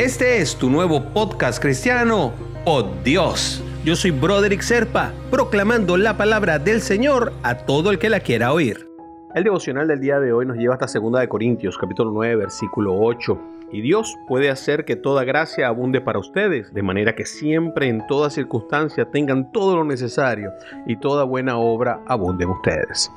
Este es tu nuevo podcast cristiano, Oh Dios. Yo soy Broderick Serpa, proclamando la palabra del Señor a todo el que la quiera oír. El devocional del día de hoy nos lleva hasta 2 de Corintios, capítulo 9, versículo 8. Y Dios puede hacer que toda gracia abunde para ustedes, de manera que siempre en toda circunstancia tengan todo lo necesario y toda buena obra abunde en ustedes.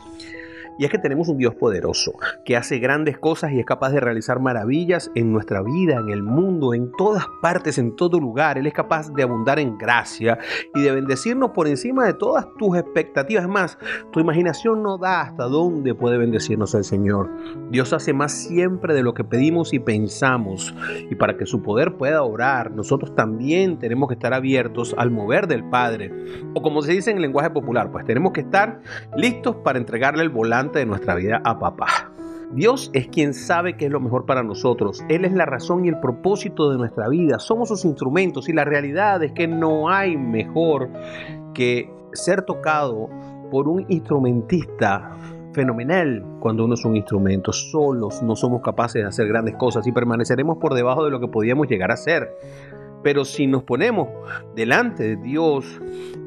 Y es que tenemos un Dios poderoso, que hace grandes cosas y es capaz de realizar maravillas en nuestra vida, en el mundo, en todas partes, en todo lugar. Él es capaz de abundar en gracia y de bendecirnos por encima de todas tus expectativas. Más, tu imaginación no da hasta dónde puede bendecirnos el Señor. Dios hace más siempre de lo que pedimos y pensamos. Y para que su poder pueda orar, nosotros también tenemos que estar abiertos al mover del Padre. O como se dice en lenguaje popular, pues tenemos que estar listos para entregarle el volante de nuestra vida a papá. Dios es quien sabe qué es lo mejor para nosotros. Él es la razón y el propósito de nuestra vida. Somos sus instrumentos y la realidad es que no hay mejor que ser tocado por un instrumentista fenomenal cuando uno es un instrumento. Solos no somos capaces de hacer grandes cosas y permaneceremos por debajo de lo que podíamos llegar a ser. Pero si nos ponemos delante de Dios,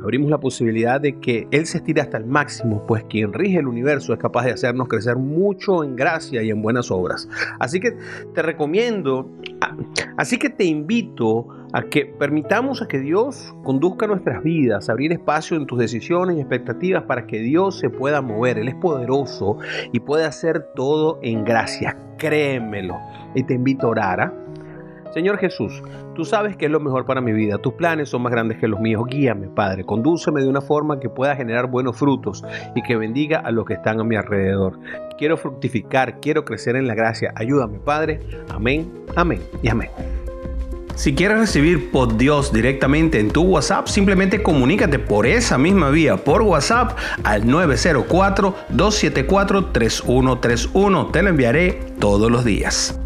abrimos la posibilidad de que Él se estire hasta el máximo, pues quien rige el universo es capaz de hacernos crecer mucho en gracia y en buenas obras. Así que te recomiendo, así que te invito a que permitamos a que Dios conduzca nuestras vidas, abrir espacio en tus decisiones y expectativas para que Dios se pueda mover. Él es poderoso y puede hacer todo en gracia. Créemelo. Y te invito a orar. ¿ah? Señor Jesús, tú sabes que es lo mejor para mi vida. Tus planes son más grandes que los míos. Guíame, Padre. Condúceme de una forma que pueda generar buenos frutos y que bendiga a los que están a mi alrededor. Quiero fructificar, quiero crecer en la gracia. Ayúdame, Padre. Amén, amén y amén. Si quieres recibir por Dios directamente en tu WhatsApp, simplemente comunícate por esa misma vía por WhatsApp al 904-274-3131. Te lo enviaré todos los días.